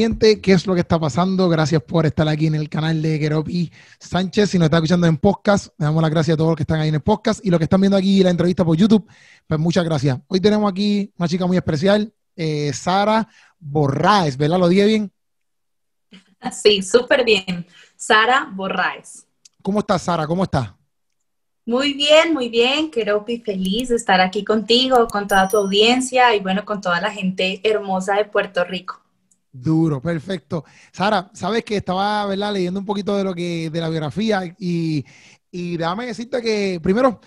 ¿qué es lo que está pasando? Gracias por estar aquí en el canal de Keropi Sánchez. Si nos está escuchando en podcast, le damos las gracias a todos los que están ahí en el podcast y los que están viendo aquí la entrevista por YouTube, pues muchas gracias. Hoy tenemos aquí una chica muy especial, eh, Sara Borraes, ¿verdad? ¿Lo dije bien? Sí, súper bien. Sara Borraes. ¿Cómo estás, Sara? ¿Cómo estás? Muy bien, muy bien. Keropi, feliz de estar aquí contigo, con toda tu audiencia y bueno, con toda la gente hermosa de Puerto Rico. Duro, perfecto. Sara, sabes que estaba ¿verdad? leyendo un poquito de lo que, de la biografía y, y déjame decirte que primero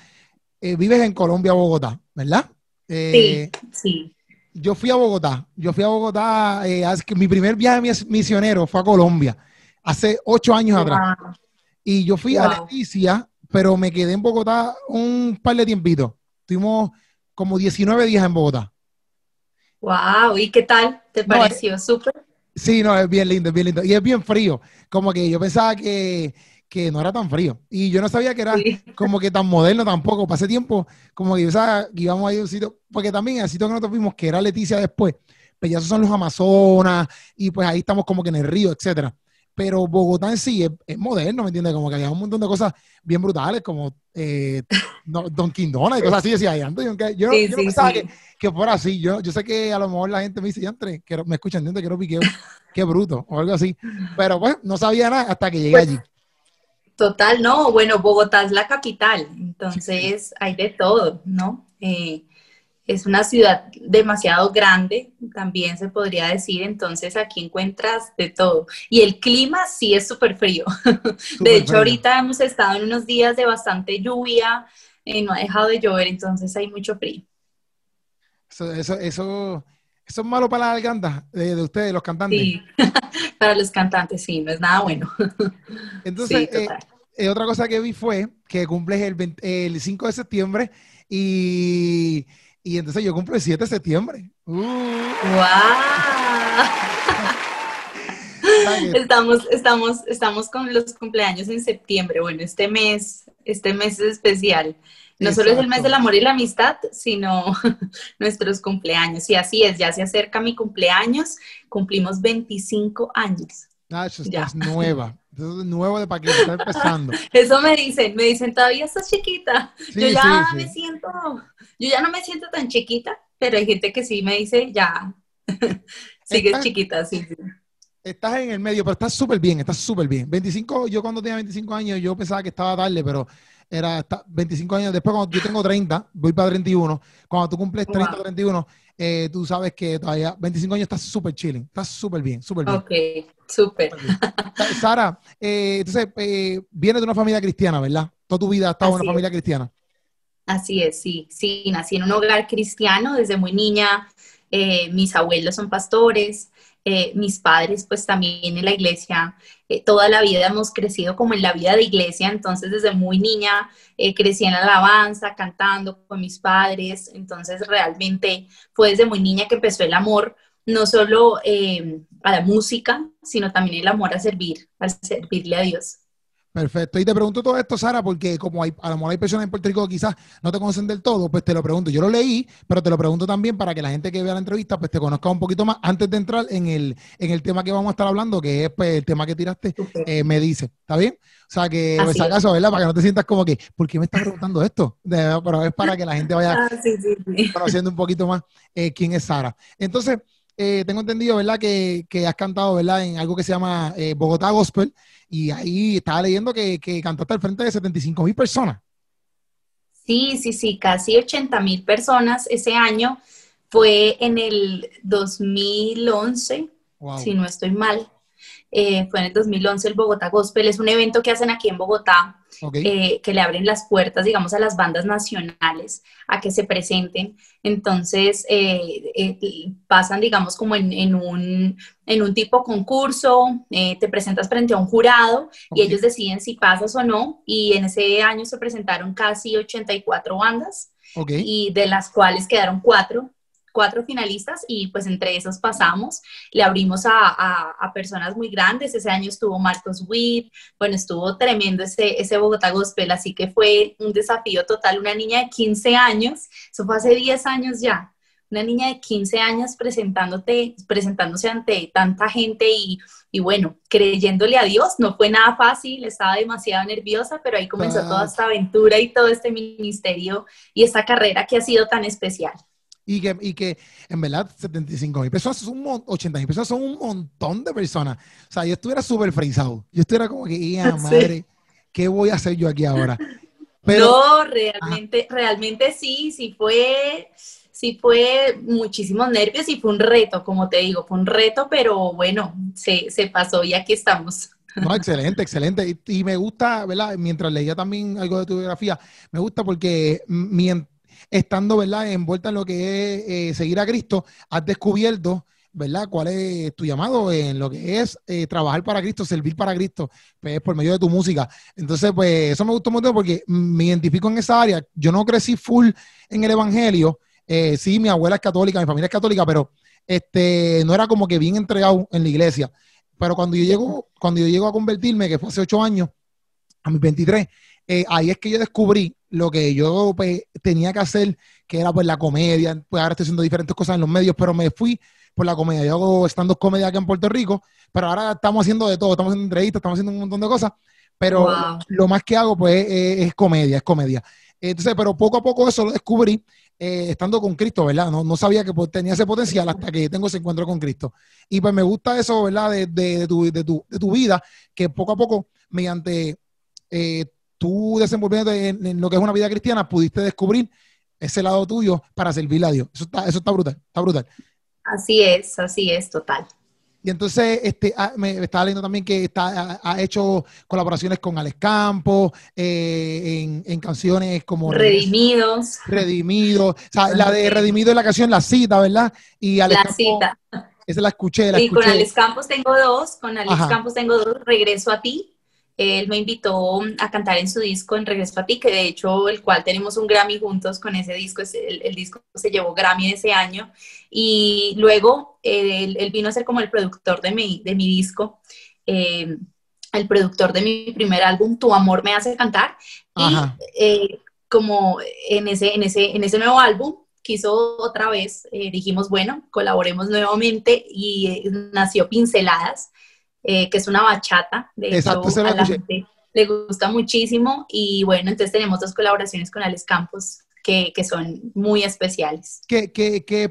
eh, vives en Colombia, Bogotá, ¿verdad? Eh, sí, sí. Yo fui a Bogotá, yo fui a Bogotá, eh, mi primer viaje misionero fue a Colombia, hace ocho años atrás. Y yo fui a Leticia, pero me quedé en Bogotá un par de tiempitos. Tuvimos como 19 días en Bogotá. Wow, ¿y qué tal? ¿Te pareció? ¿Súper? Sí, no, es bien lindo, es bien lindo. Y es bien frío. Como que yo pensaba que, no era tan frío. Y yo no sabía que era como que tan moderno tampoco. Pasé tiempo, como que yo pensaba que íbamos a ir a un sitio, porque también el sitio que nosotros vimos, que era Leticia después, pues ya esos son los Amazonas, y pues ahí estamos como que en el río, etcétera pero Bogotá en sí es, moderno, ¿me entiendes? Como que había un montón de cosas bien brutales, como eh, Don Quindona y cosas así, decía antes. Yo, yo, no pensaba que, que, fuera así. Yo, yo sé que a lo mejor la gente me dice, ya entre, me escuchan, entiendo, quiero piqueo, qué bruto, o algo así. Pero pues, no sabía nada hasta que llegué pues, allí. Total, no, bueno, Bogotá es la capital, entonces hay de todo, ¿no? Eh, es una ciudad demasiado grande, también se podría decir, entonces aquí encuentras de todo. Y el clima sí es súper frío. de hecho, ahorita hemos estado en unos días de bastante lluvia, eh, no ha dejado de llover, entonces hay mucho frío. Eso, eso, eso, es malo para la garganta de, ustedes, los cantantes. Sí, para los cantantes, sí, no es nada bueno. entonces, eh, eh, otra cosa que vi fue que cumples el, el 5 de septiembre y y entonces yo cumplo el 7 de septiembre. ¡Wow! Uh. estamos, estamos, estamos con los cumpleaños en septiembre. Bueno, este mes, este mes es especial. No solo es el mes del amor y la amistad, sino nuestros cumpleaños. Y así es, ya se acerca mi cumpleaños, cumplimos 25 años. Ah, eso estás nueva. Eso es nuevo de paquete, está empezando. Eso me dicen, me dicen, todavía estás chiquita. yo ya me siento, yo ya no me siento tan chiquita, pero hay gente que sí me dice, ya, sigues chiquita, sí. Estás en el medio, pero estás súper bien, estás súper bien. 25, yo cuando tenía 25 años, yo pensaba que estaba tarde, pero era 25 años después, cuando yo tengo 30, voy para 31, cuando tú cumples 30 o 31, eh, tú sabes que todavía 25 años estás súper chilling, estás súper bien, súper bien. Ok, súper. Sara, eh, entonces, eh, vienes de una familia cristiana, ¿verdad? Toda tu vida has estado en una familia cristiana. Así es, sí, sí, nací en un hogar cristiano desde muy niña, mis abuelos son pastores, eh, mis padres pues también en la iglesia, eh, toda la vida hemos crecido como en la vida de iglesia, entonces desde muy niña eh, crecí en la alabanza, cantando con mis padres, entonces realmente fue desde muy niña que empezó el amor, no solo a la música, sino también el amor a servir, a servirle a Dios. Perfecto. Y te pregunto todo esto, Sara, porque como hay, a lo mejor hay personas en Puerto Rico que quizás no te conocen del todo, pues te lo pregunto. Yo lo leí, pero te lo pregunto también para que la gente que vea la entrevista pues te conozca un poquito más antes de entrar en el, en el tema que vamos a estar hablando, que es pues, el tema que tiraste, eh, me dice. ¿Está bien? O sea, que pues, acaso, ¿verdad? Para que no te sientas como que, ¿por qué me estás preguntando esto? pero es para que la gente vaya ah, conociendo un poquito más eh, quién es Sara. Entonces, eh, tengo entendido, ¿verdad? Que, que, has cantado, ¿verdad? En algo que se llama Bogotá Gospel y ahí estaba leyendo que, que cantaste al frente de 75 mil personas. Sí, sí, sí, casi 80 mil personas ese año. Fue en el 2011, si no estoy mal. Eh, fue en el 2011 el Bogotá Gospel. Es un evento que hacen aquí en Bogotá eh, que le abren las puertas, digamos, a las bandas nacionales a que se presenten. Entonces, eh, pasan, digamos, como en, un, en un tipo concurso, te presentas frente a un jurado y ellos deciden si pasas o no. Y en ese año se presentaron casi 84 bandas. Y de las cuales quedaron cuatro cuatro finalistas y pues entre esos pasamos, le abrimos a, a, personas muy grandes, ese año estuvo Marcos Witt, bueno, estuvo tremendo ese, ese Bogotá Gospel, así que fue un desafío total, una niña de 15 años, eso fue hace 10 años ya, una niña de 15 años presentándote, presentándose ante tanta gente y, y, bueno, creyéndole a Dios, no fue nada fácil, estaba demasiado nerviosa, pero ahí comenzó toda. esta aventura y todo este ministerio y esta carrera que ha sido tan especial. Y que, y que en verdad 75 mil personas, son 80 mil personas son un montón de personas. O sea, yo estuviera súper frisado. Yo estuviera como que, madre, ¿qué voy a hacer yo aquí ahora? Pero, no, realmente, realmente sí, sí fue, sí fue muchísimos nervios y fue un reto, como te digo, fue un reto, pero bueno, se, se pasó y aquí estamos. No, excelente, excelente. Y, me gusta, ¿verdad? Mientras leía también algo de tu biografía, me gusta porque mientras estando, ¿verdad?, envuelta en lo que es eh, seguir a Cristo, has descubierto, ¿verdad?, cuál es tu llamado en lo que es eh, trabajar para Cristo, servir para Cristo, pues por medio de tu música. Entonces, pues eso me gustó mucho porque me identifico en esa área. Yo no crecí full en el Evangelio. Eh, sí, mi abuela es católica, mi familia es católica, pero este, no era como que bien entregado en la iglesia. Pero cuando yo llego, cuando yo llego a convertirme, que fue hace ocho años, a mis 23, ahí es que yo descubrí lo que yo pues, tenía que hacer, que era pues la comedia, pues ahora estoy haciendo diferentes cosas en los medios, pero me fui por la comedia. Yo hago stand-up comedia acá en Puerto Rico, pero ahora estamos haciendo de todo, estamos haciendo entrevistas, estamos haciendo un montón de cosas, pero lo más que hago pues es, comedia, es comedia. Entonces, pero poco a poco eso lo descubrí eh, estando con Cristo, ¿verdad? No, no sabía que pues, tenía ese potencial hasta que tengo ese encuentro con Cristo. Y pues me gusta eso, ¿verdad? De, de, tu, de, tu, de tu vida, que poco a poco, mediante eh, tú desenvolviéndote en, lo que es una vida cristiana, pudiste descubrir ese lado tuyo para servirle a Dios. Eso está, eso está brutal, está brutal. Así es, así es, total. Y entonces, este, ah, me, estaba leyendo también que está, ha, hecho colaboraciones con Alex Campos, eh, en, canciones como Redimidos. Redimidos. O sea, la de Redimido es la canción La Cita, ¿verdad? Y Alex la Cita. Esa la escuché, la y con Alex Campos tengo dos, con Alex Campos tengo dos, Regreso a ti, él me invitó a cantar en su disco En Regreso a ti, que de hecho el cual tenemos un Grammy juntos con ese disco, el, el disco se llevó Grammy ese año. Y luego él, vino a ser como el productor de mi, de mi disco, eh, el productor de mi primer álbum, Tu Amor me hace cantar. Y eh, como en ese, en, ese, en ese nuevo álbum quiso otra vez, eh, dijimos, bueno, colaboremos nuevamente y nació Pinceladas eh, que es una bachata. De Exacto, hecho, a la gente le gusta muchísimo. Y bueno, entonces tenemos dos colaboraciones con Alex Campos que, que son muy especiales. Que, que, que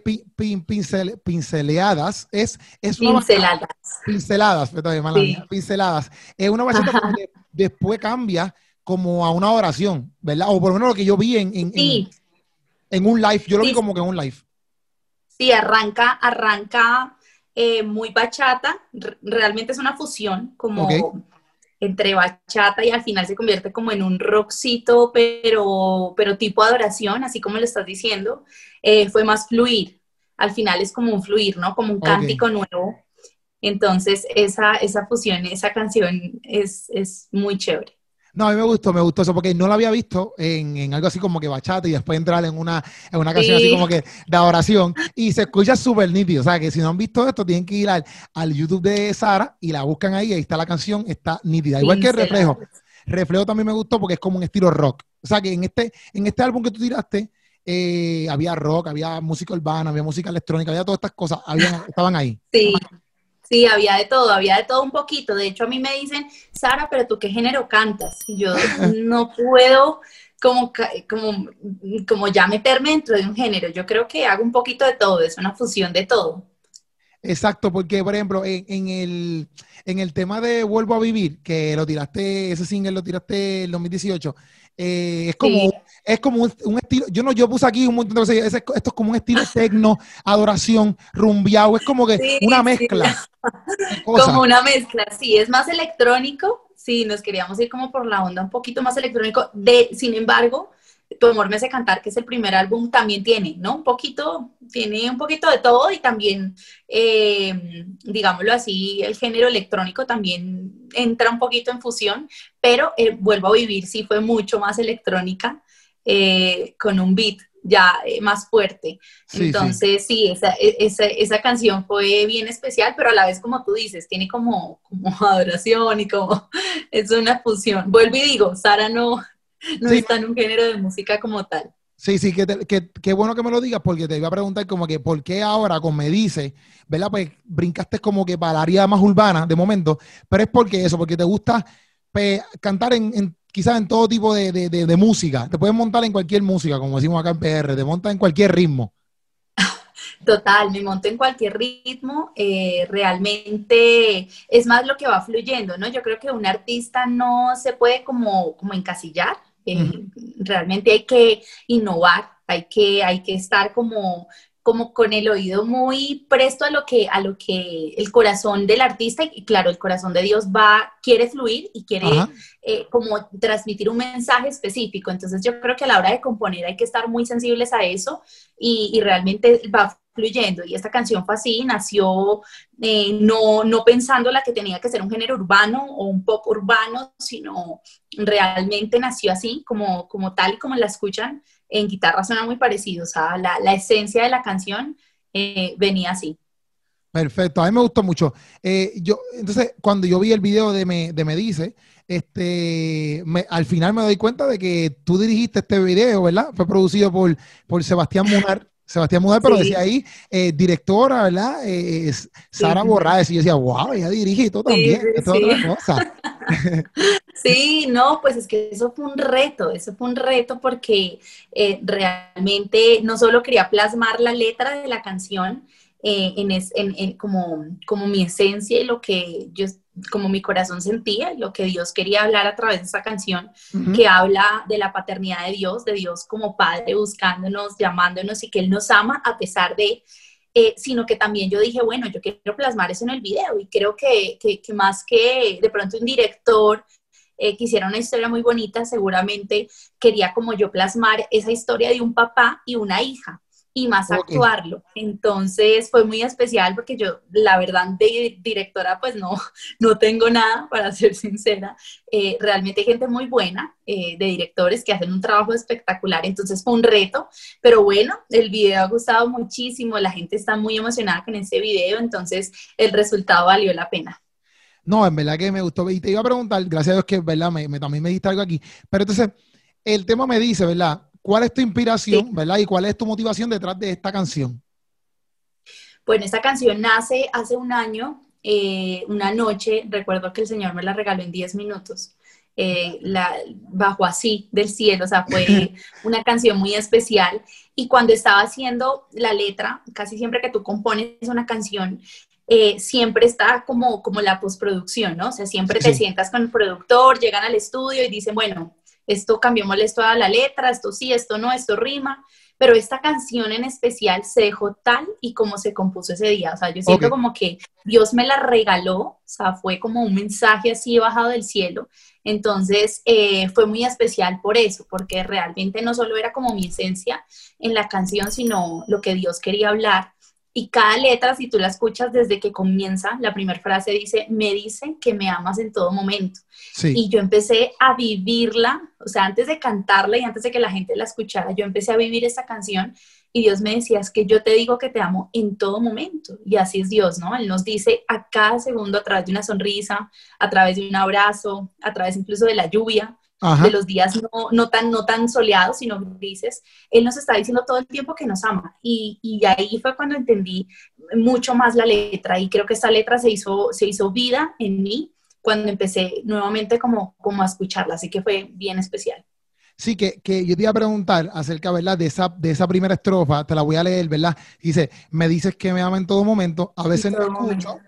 pincel, pinceleadas es, es pinceladas. pinceladas, pinceladas. Es una bachata que después cambia como a una oración, ¿verdad? O por lo menos lo que yo vi en, en, en, un live, yo lo vi como que en un live. Sí, arranca, arranca eh, muy bachata, realmente es una fusión como entre bachata y al final se convierte como en un rockcito, pero, pero tipo adoración, así como lo estás diciendo, eh, fue más fluir, al final es como un fluir, ¿no? Como un cántico nuevo. Entonces, esa, esa fusión, esa canción es, es muy chévere. No, a mí me gustó, me gustó eso, porque no lo había visto en, en algo así como que bachata y después entrar en una, en una canción así como que de oración y se escucha súper nítido. O sea, que si no han visto esto, tienen que ir al, al YouTube de Sara y la buscan ahí, ahí está la canción, está nítida. Igual que Reflejo. Reflejo también me gustó porque es como un estilo rock. O sea, que en este, en este álbum que tú tiraste, eh, había rock, había música urbana, había música electrónica, había todas estas cosas, había, estaban ahí. Sí. Sí, había de todo, había de todo un poquito. De hecho, a mí me dicen, Sara, pero tú qué género cantas? Y yo no puedo como, como, como ya meterme dentro de un género. Yo creo que hago un poquito de todo, es una fusión de todo. Exacto, porque por ejemplo, en, el, en el tema de Vuelvo a Vivir, que lo tiraste, ese single lo tiraste en 2018, eh, es como, es como un, estilo, yo no, yo puse aquí un montón de cosas, esto es como un estilo tecno, adoración, rumbiao, es como que una mezcla. como una mezcla, sí, es más electrónico, sí, nos queríamos ir como por la onda un poquito más electrónico, de, sin embargo, tu amor me hace cantar, que es el primer álbum, también tiene, ¿no? Un poquito, tiene un poquito de todo y también, eh, digámoslo así, el género electrónico también entra un poquito en fusión, pero eh, Vuelvo a Vivir sí fue mucho más electrónica, eh, con un beat ya más fuerte. Entonces, sí, esa, e, esa, esa, canción fue bien especial, pero a la vez, como tú dices, tiene como, como adoración y como es una fusión. Vuelvo y digo, Sara no, no está en un género de música como tal. Sí, sí, que, que, bueno que me lo digas porque te iba a preguntar como que por qué ahora con Me Dice, ¿verdad? Pues brincaste como que para la área más urbana de momento, pero es porque eso, porque te gusta pues, cantar en, quizás en todo tipo de, de, música. Te puedes montar en cualquier música, como decimos acá en PR, te montas en cualquier ritmo. Total, me monto en cualquier ritmo, eh, realmente es más lo que va fluyendo, ¿no? Yo creo que un artista no se puede como, como encasillar, eh, realmente hay que innovar, hay que, hay que estar como, como con el oído muy presto a lo que a lo que el corazón del artista y claro el corazón de Dios va quiere fluir y quiere eh, como transmitir un mensaje específico entonces yo creo que a la hora de componer hay que estar muy sensibles a eso y, y realmente va fluyendo. Y esta canción fue así, nació eh, no, no pensando la que tenía que ser un género urbano o un pop urbano, sino realmente nació así, como, como tal y como la escuchan. En guitarra suena muy parecido, o sea, la, la esencia de la canción eh, venía así. Perfecto, a mí me gustó mucho. Eh, yo, entonces, cuando yo vi el video de Me, de me Dice, este, al final me doy cuenta de que tú dirigiste este video, ¿verdad? Fue producido por, por Sebastián Munar, Sebastián Mujer, pero decía ahí, eh, directora, ¿verdad? Eh, Sara Borraes, y yo decía, wow, ella dirige y todo también, es otra cosa. sí, no, pues es que eso fue un reto, eso fue un reto porque eh, realmente no solo quería plasmar la letra de la canción, en, en, como, como mi esencia y lo que yo como mi corazón sentía, lo que Dios quería hablar a través de esa canción, que habla de la paternidad de Dios, de Dios como Padre buscándonos, llamándonos y que Él nos ama a pesar de, eh, sino que también yo dije, bueno, yo quiero plasmar eso en el video y creo que, que, más que de pronto un director eh, quisiera una historia muy bonita, seguramente quería como yo plasmar esa historia de un papá y una hija y más actuarlo. Entonces fue muy especial porque yo, la verdad, de directora, pues no, no tengo nada, para ser sincera. Eh, realmente hay gente muy buena eh, de directores que hacen un trabajo espectacular, entonces fue un reto, pero bueno, el video ha gustado muchísimo, la gente está muy emocionada con ese video, entonces el resultado valió la pena. No, en verdad que me gustó. Y te iba a preguntar, gracias a Dios que, ¿verdad? Me, también me diste algo aquí. Pero entonces, el tema me dice, ¿verdad? ¿Cuál es tu inspiración, verdad? Y cuál es tu motivación detrás de esta canción? Bueno, esta canción nace hace un año, eh, una noche, recuerdo que el Señor me la regaló en 10 minutos. Eh, la, bajo así del cielo, o sea, fue una canción muy especial. Y cuando estaba haciendo la letra, casi siempre que tú compones una canción, eh, siempre está como, como la postproducción, ¿no? O sea, siempre te sientas con el productor, llegan al estudio y dicen, bueno, esto cambiamos toda la letra, esto sí, esto no, esto rima, pero esta canción en especial se dejó tal y como se compuso ese día, o sea, yo siento como que Dios me la regaló, o sea, fue como un mensaje así bajado del cielo, entonces eh, fue muy especial por eso, porque realmente no solo era como mi esencia en la canción, sino lo que Dios quería hablar y cada letra, si tú la escuchas desde que comienza, la primera frase dice, me dicen que me amas en todo momento. Y yo empecé a vivirla, o sea, antes de cantarla y antes de que la gente la escuchara, yo empecé a vivir esta canción y Dios me decía, es que yo te digo que te amo en todo momento. Y así es Dios, ¿no? Él nos dice a cada segundo a través de una sonrisa, a través de un abrazo, a través incluso de la lluvia, de los días no, no, tan, no tan soleados, sino grises, Él nos está diciendo todo el tiempo que nos ama. Y, y, ahí fue cuando entendí mucho más la letra y creo que esta letra se hizo, se hizo vida en mí cuando empecé nuevamente como, como a escucharla, así que fue bien especial. Sí, que, que, yo te iba a preguntar acerca, ¿verdad? De esa, de esa primera estrofa, te la voy a leer, ¿verdad? Dice, me dices que me ama en todo momento, a veces no escucho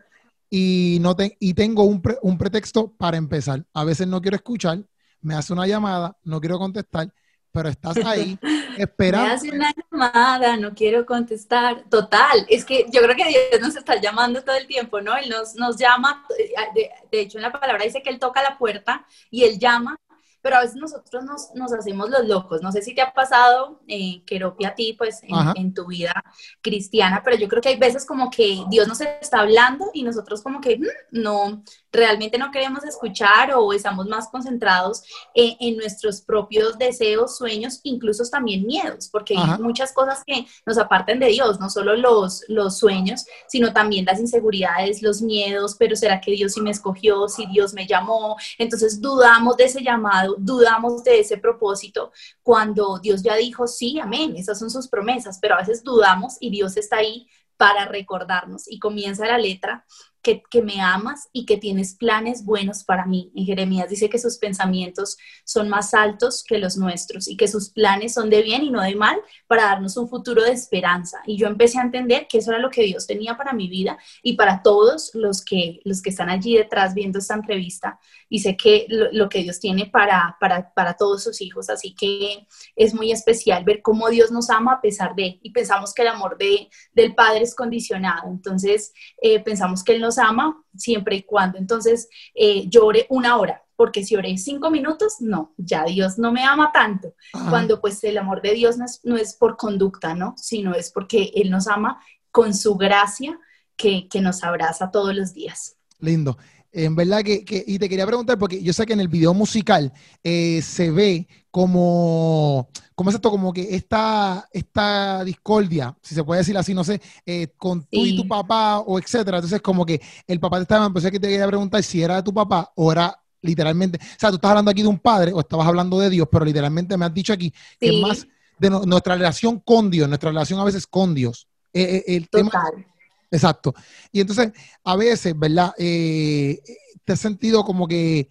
y, no te, y tengo un, un pretexto para empezar. A veces no quiero escuchar me hace una llamada, no quiero contestar, pero estás ahí esperando. Me hace una llamada, no quiero contestar. Total, es que yo creo que Dios nos está llamando todo el tiempo, ¿no? Él nos, nos llama, de, de hecho en la palabra dice que Él toca la puerta y Él llama pero a veces nosotros nos, nos hacemos los locos. No sé si te ha pasado, eh, Keropi, a ti, pues, en, tu vida cristiana, pero yo creo que hay veces como que Dios nos está hablando y nosotros como que mm, no, realmente no queremos escuchar o estamos más concentrados en nuestros propios deseos, sueños, incluso también miedos, porque hay muchas cosas que nos apartan de Dios, no solo los, los sueños, sino también las inseguridades, los miedos, pero ¿será que Dios sí me escogió? Si Dios me llamó, entonces dudamos de ese llamado dudamos de ese propósito, cuando Dios ya dijo, sí, amén, esas son sus promesas, pero a veces dudamos y Dios está ahí para recordarnos. Y comienza la letra que, me amas y que tienes planes buenos para mí. En Jeremías dice que sus pensamientos son más altos que los nuestros y que sus planes son de bien y no de mal para darnos un futuro de esperanza. Y yo empecé a entender que eso era lo que Dios tenía para mi vida y para todos los que, los que están allí detrás viendo esta entrevista. Y sé que lo, que Dios tiene para, para, para todos sus hijos. Así que es muy especial ver cómo Dios nos ama a pesar de, y pensamos que el amor de, del Padre es condicionado. Entonces, eh, pensamos que Él nos ama siempre y cuando entonces eh, llore una hora, porque si oré cinco minutos, no, ya Dios no me ama tanto. Cuando pues el amor de Dios no es, por conducta, ¿no? Sino es porque Él nos ama con su gracia que, nos abraza todos los días. Lindo. En verdad que, y te quería preguntar, porque yo sé que en el video musical eh, se ve como, ¿cómo es esto? Como que esta, esta discordia, si se puede decir así, no sé, eh, con tú y tu papá o etcétera. Entonces, como que el papá te estaba, empecé que te quería preguntar si era de tu papá o era literalmente, o sea, tú estás hablando aquí de un padre o estabas hablando de Dios, pero literalmente me has dicho aquí que es más de nuestra relación con Dios, nuestra relación a veces con Dios. Eh, eh, el Total. Tema, exacto. Y entonces, a veces, ¿verdad? te has sentido como que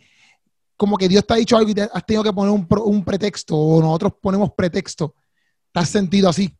como que Dios te ha dicho algo y te has tenido que poner un, pretexto o nosotros ponemos pretexto. ¿Te has sentido así?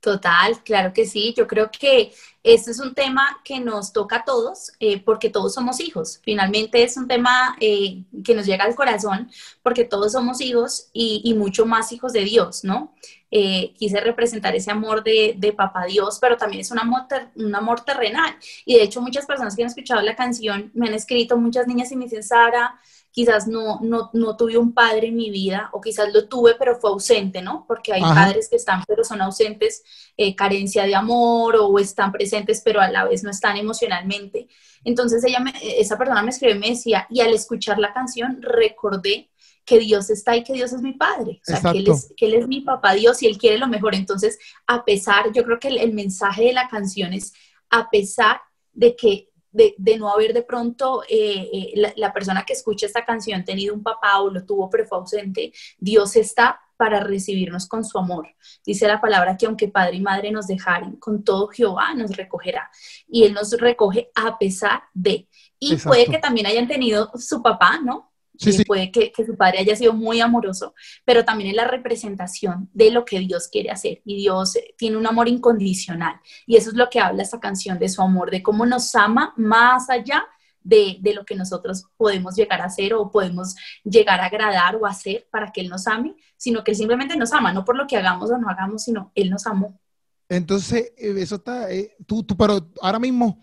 Total, claro que sí. Yo creo que este es un tema que nos toca a todos eh, porque todos somos hijos. Finalmente es un tema eh, que nos llega al corazón porque todos somos hijos y, mucho más hijos de Dios, ¿no? Eh, quise representar ese amor de, de, papá Dios, pero también es un amor, un amor terrenal. Y de hecho muchas personas que han escuchado la canción me han escrito, muchas niñas y me dicen, Sara, quizás no, no, no, tuve un padre en mi vida, o quizás lo tuve, pero fue ausente, ¿no? Porque hay padres que están, pero son ausentes, eh, carencia de amor, o están presentes, pero a la vez no están emocionalmente. Entonces ella esa persona me escribió y me decía, y al escuchar la canción recordé que Dios está y que Dios es mi padre, o sea, que él, es, que él, es, mi papá Dios y Él quiere lo mejor. Entonces, a pesar, yo creo que el mensaje de la canción es, a pesar de que de, no haber de pronto eh, eh, la, persona que escucha esta canción tenido un papá o lo tuvo pero fue ausente, Dios está para recibirnos con su amor. Dice la palabra que aunque padre y madre nos dejaren, con todo Jehová nos recogerá. Y Él nos recoge a pesar de. Y puede que también hayan tenido su papá, ¿no? Sí, Puede que, su padre haya sido muy amoroso, pero también es la representación de lo que Dios quiere hacer. Y Dios eh, tiene un amor incondicional. Y eso es lo que habla esta canción de su amor, de cómo nos ama más allá de, de, lo que nosotros podemos llegar a hacer o podemos llegar a agradar o hacer para que Él nos ame, sino que Él simplemente nos ama, no por lo que hagamos o no hagamos, sino Él nos amó. Entonces, eh, eso está, eh, tú, tú, pero ahora mismo,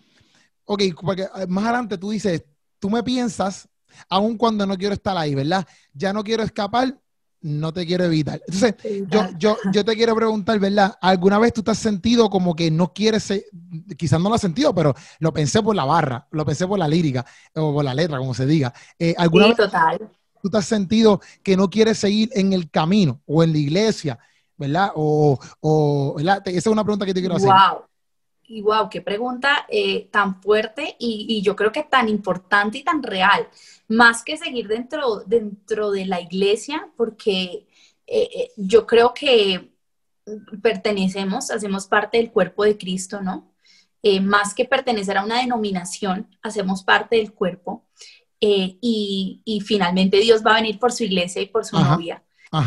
ok, porque más adelante tú dices, tú me piensas aun cuando no quiero estar ahí, ¿verdad? Ya no quiero escapar, no te quiero evitar. Entonces, yo, yo, yo te quiero preguntar, ¿verdad? ¿Alguna vez tú te has sentido como que no quieres ser, quizás no lo has sentido, pero lo pensé por la barra, lo pensé por la lírica, o por la letra, como se diga. Eh, ¿Alguna vez total. tú te has sentido que no quieres seguir en el camino o en la iglesia, ¿verdad? O, o ¿verdad? Esa es una pregunta que te quiero hacer. Wow. Y wow, qué pregunta eh, tan fuerte y, y, yo creo que tan importante y tan real más que seguir dentro, dentro de la iglesia, porque eh, eh, yo creo que pertenecemos, hacemos parte del cuerpo de Cristo, ¿no? Eh, más que pertenecer a una denominación, hacemos parte del cuerpo. y, finalmente Dios va a venir por su iglesia y por su novia.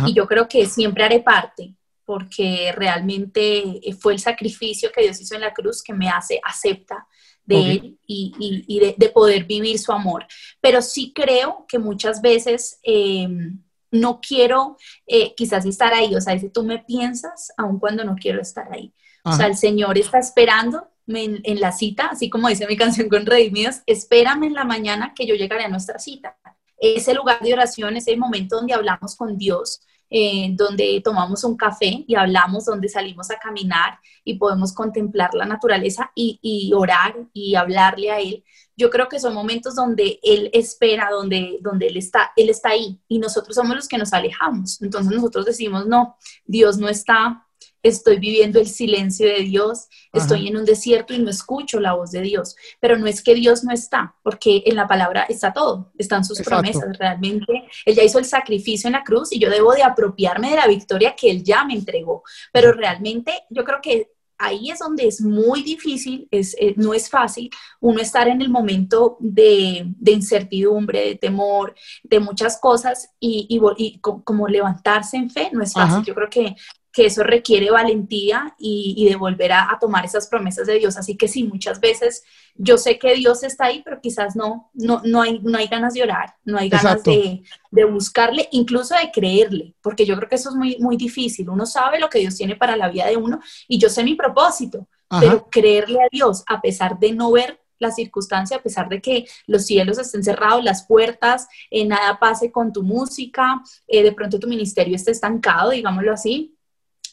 Y yo creo que siempre haré parte, porque realmente fue el sacrificio que Dios hizo en la cruz que me hace, acepta de él y, de, poder vivir su amor. Pero sí creo que muchas veces em, no quiero eh, quizás estar ahí, o sea, si tú me piensas, aun cuando no quiero estar ahí. O sea, el Señor está esperando en, en, la cita, así como dice mi canción con Redimidos, espérame en la mañana que yo llegaré a nuestra cita. Ese lugar de oración, ese momento donde hablamos con Dios, eh, donde tomamos un café y hablamos, donde salimos a caminar y podemos contemplar la naturaleza y, orar y hablarle a Él. Yo creo que son momentos donde Él espera, donde, donde Él, está, él está ahí y nosotros somos los que nos alejamos. Entonces nosotros decimos, no, Dios no está, estoy viviendo el silencio de Dios, estoy en un desierto y no escucho la voz de Dios. Pero no es que Dios no está, porque en la palabra está todo, están sus promesas. Realmente, Él ya hizo el sacrificio en la cruz y yo debo de apropiarme de la victoria que Él ya me entregó. Pero realmente yo creo que ahí es donde es muy difícil, es, eh, no es fácil uno estar en el momento de, incertidumbre, de temor, de muchas cosas y, como levantarse en fe, no es fácil. Yo creo que que eso requiere valentía y, de volver a, tomar esas promesas de Dios. Así que sí, muchas veces yo sé que Dios está ahí, pero quizás no, no, no, hay, no hay ganas de orar, no hay ganas de, buscarle, incluso de creerle, porque yo creo que eso es muy, muy difícil. Uno sabe lo que Dios tiene para la vida de uno y yo sé mi propósito, pero creerle a Dios a pesar de no ver la circunstancia, a pesar de que los cielos estén cerrados, las puertas, eh, nada pase con tu música, eh, de pronto tu ministerio esté estancado, digámoslo así,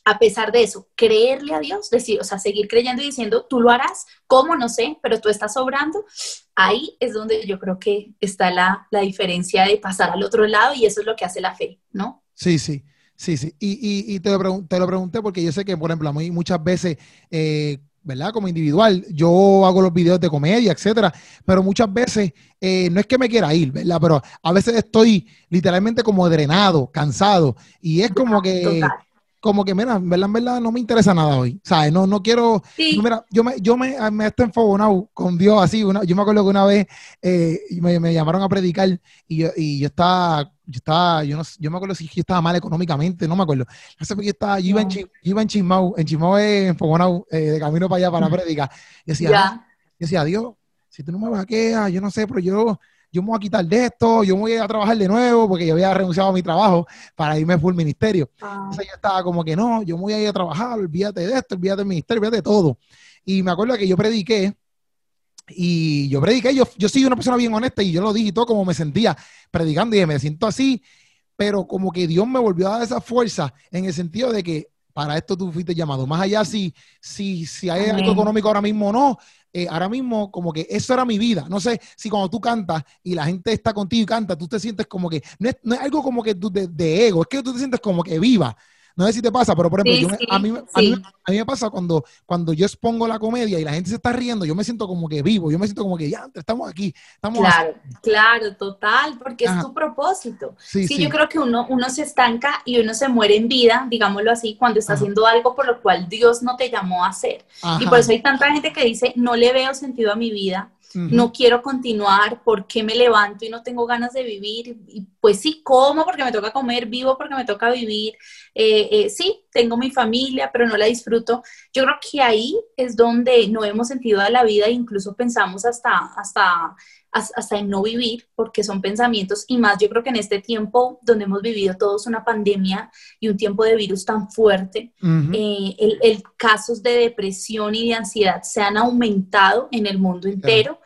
a pesar de eso, creerle a Dios, decir, o sea, seguir creyendo y diciendo, tú lo harás, ¿cómo? No sé, pero tú estás obrando, ahí es donde yo creo que está la, diferencia de pasar al otro lado y eso es lo que hace la fe, ¿no? Sí, sí. Sí, sí, y, y, te, lo te, lo pregunté porque yo sé que, por ejemplo, a mí muchas veces, eh, ¿verdad? Como individual, yo hago los videos de comedia, etcétera, pero muchas veces eh, no es que me quiera ir, ¿verdad? Pero a veces estoy literalmente como drenado, cansado, y es como que como que, mira, en verdad, en verdad, no me interesa nada hoy. ¿Sabes? No, no quiero. mira, yo me, yo me, me estoy enfogonado con Dios así. Una, yo me acuerdo que una vez eh, me, me, llamaron a predicar y yo, y yo estaba, yo estaba, yo no yo me acuerdo si yo estaba mal económicamente, no me acuerdo. No sé por qué estaba, yo iba, en, yo iba en Chismau, en Chismau es enfogonado, eh, de camino para allá para predicar. Y decía, yo decía, Dios, si tú no me vaqueas, yo no sé, pero yo yo me voy a quitar de esto, yo me voy a trabajar de nuevo porque yo había renunciado a mi trabajo para irme full ministerio. Ah. Entonces yo estaba como que no, yo me voy a ir a trabajar, olvídate de esto, olvídate del ministerio, olvídate de todo. Y me acuerdo que yo prediqué y yo prediqué, yo, yo soy una persona bien honesta y yo lo dije y todo como me sentía predicando y me siento así, pero como que Dios me volvió a dar esa fuerza en el sentido de que para esto tú fuiste llamado. Más allá si, si, si hay algo económico ahora mismo o no, eh, ahora mismo como que eso era mi vida. No sé si cuando tú cantas y la gente está contigo y canta, tú te sientes como que, no es, no es algo como que de, ego, es que tú te sientes como que viva. No sé si te pasa, pero por ejemplo, a, mí, a, mí, me pasa cuando, cuando yo expongo la comedia y la gente se está riendo, yo me siento como que vivo, yo me siento como que ya, estamos aquí, estamos Claro, claro, total, porque es tu propósito. Sí, yo creo que uno, uno se estanca y uno se muere en vida, digámoslo así, cuando está haciendo algo por lo cual Dios no te llamó a hacer. Y por eso hay tanta gente que dice, no le veo sentido a mi vida, no quiero continuar, ¿por qué me levanto y no tengo ganas de vivir? Y pues sí, como porque me toca comer, vivo porque me toca vivir, eh, eh, sí, tengo mi familia, pero no la disfruto. Yo creo que ahí es donde no hemos sentido a la vida e incluso pensamos hasta, hasta hasta en no vivir, porque son pensamientos, y más yo creo que en este tiempo donde hemos vivido todos una pandemia y un tiempo de virus tan fuerte, eh, el, casos de depresión y de ansiedad se han aumentado en el mundo entero.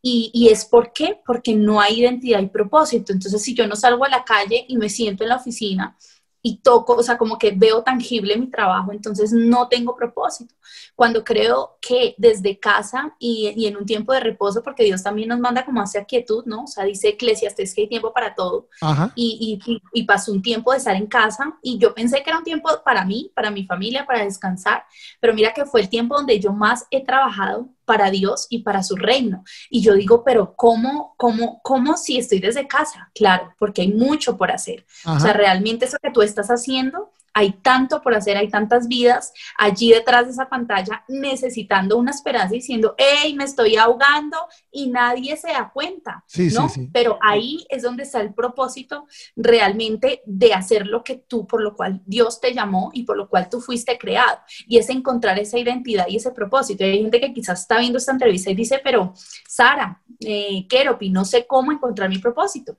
Y, y, es por qué, porque no hay identidad y propósito. Entonces, si yo no salgo a la calle y me siento en la oficina y toco, o sea, como que veo tangible mi trabajo, entonces no tengo propósito. Cuando creo que desde casa y, y, en un tiempo de reposo, porque Dios también nos manda como hacia quietud, ¿no? O sea, dice Eclesiastes que hay tiempo para todo. Y, y, y, pasó un tiempo de estar en casa y yo pensé que era un tiempo para mí, para mi familia, para descansar, pero mira que fue el tiempo donde yo más he trabajado para Dios y para su reino. Y yo digo, pero ¿cómo, cómo, cómo si estoy desde casa? Claro, porque hay mucho por hacer. O sea, realmente eso que tú estás haciendo hay tanto por hacer, hay tantas vidas allí detrás de esa pantalla necesitando una esperanza diciendo, hey, me estoy ahogando y nadie se da cuenta, ¿no? Pero ahí es donde está el propósito realmente de hacer lo que tú, por lo cual Dios te llamó y por lo cual tú fuiste creado. Y es encontrar esa identidad y ese propósito. hay gente que quizás está viendo esta entrevista y dice, pero Sara, eh, Keropi, no sé cómo encontrar mi propósito.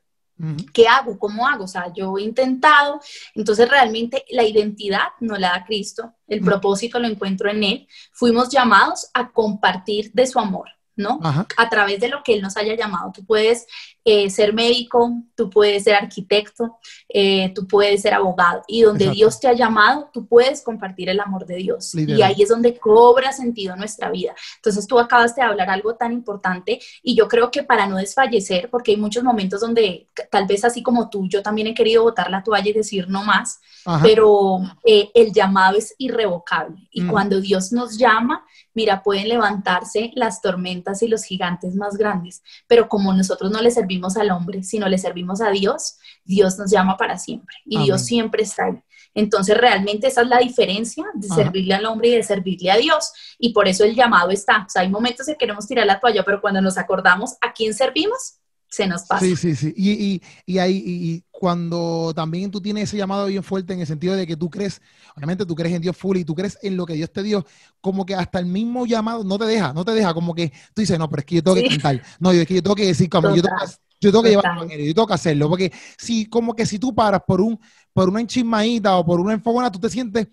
¿Qué hago? ¿Cómo hago? O sea, yo he intentado, entonces realmente la identidad no la da Cristo, el propósito lo encuentro en Él. Fuimos llamados a compartir de su amor, ¿no? A través de lo que Él nos haya llamado. Tú puedes eh, ser médico, tú puedes ser arquitecto, eh, tú puedes ser abogado. Y donde Dios te ha llamado, tú puedes compartir el amor de Dios. Y ahí es donde cobra sentido nuestra vida. Entonces tú acabaste de hablar algo tan importante y yo creo que para no desfallecer, porque hay muchos momentos donde tal vez así como tú, yo también he querido botar la toalla y decir no más, pero eh, el llamado es irrevocable. Y cuando Dios nos llama, mira, pueden levantarse las tormentas y los gigantes más grandes, pero como nosotros no le servimos al hombre, sino le servimos a Dios, Dios nos llama para siempre y Dios siempre está ahí. Entonces, realmente esa es la diferencia de servirle al hombre y de servirle a Dios. Y por eso el llamado está. O sea, hay momentos que queremos tirar la toalla, pero cuando nos acordamos a quién servimos, se nos pasa. Sí, sí, sí. Y, y, y ahí, y cuando también tú tienes ese llamado bien fuerte en el sentido de que tú crees, obviamente tú crees en Dios full y tú crees en lo que Dios te dio, como que hasta el mismo llamado no te deja, no te deja, como que tú dices, no, pero es que yo tengo que cantar, no, es que yo tengo que decir, como yo tengo que, yo tengo que llevar yo tengo que hacerlo, porque si, como que si tú paras por un, por una enchismadita o por una enfogona, tú te sientes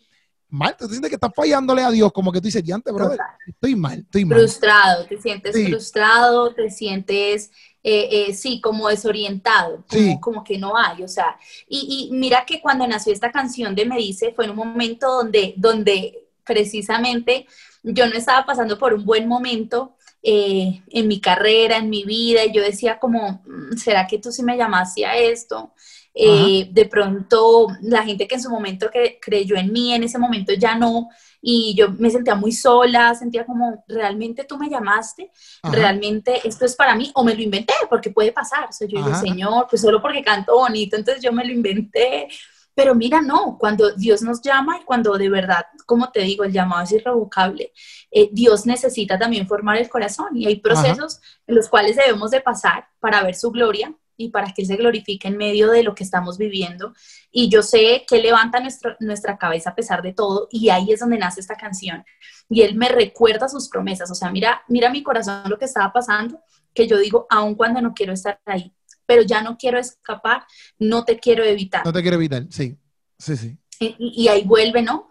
mal, te sientes que estás fallándole a Dios, como que tú dices, diante, brother, estoy mal, estoy mal. Frustrado, te sientes frustrado, te sientes, eh, eh, sí, como desorientado, como, como, que no hay, o sea, y, y, mira que cuando nació esta canción de Me Dice, fue en un momento donde, donde precisamente yo no estaba pasando por un buen momento, eh, en mi carrera, en mi vida, y yo decía como, mm, ¿será que tú sí me llamaste a esto? Eh, de pronto la gente que en su momento que creyó en mí, en ese momento ya no, y yo me sentía muy sola, sentía como, ¿realmente tú me llamaste? ¿Realmente esto es para mí? ¿O me lo inventé? Porque puede pasar. O sea, yo digo, Señor, pues solo porque canto bonito, entonces yo me lo inventé. Pero mira, no, cuando Dios nos llama y cuando de verdad, como te digo, el llamado es irrevocable, eh, Dios necesita también formar el corazón y hay procesos en los cuales debemos de pasar para ver su gloria y para que Él se glorifique en medio de lo que estamos viviendo. Y yo sé que levanta nuestra cabeza a pesar de todo y ahí es donde nace esta canción. Y Él me recuerda sus promesas. O sea, mira, mira mi corazón lo que estaba pasando, que yo digo, aun cuando no quiero estar ahí, pero ya no quiero escapar, no te quiero evitar. No te quiero evitar, sí, sí, sí. Y, ahí vuelve, ¿no?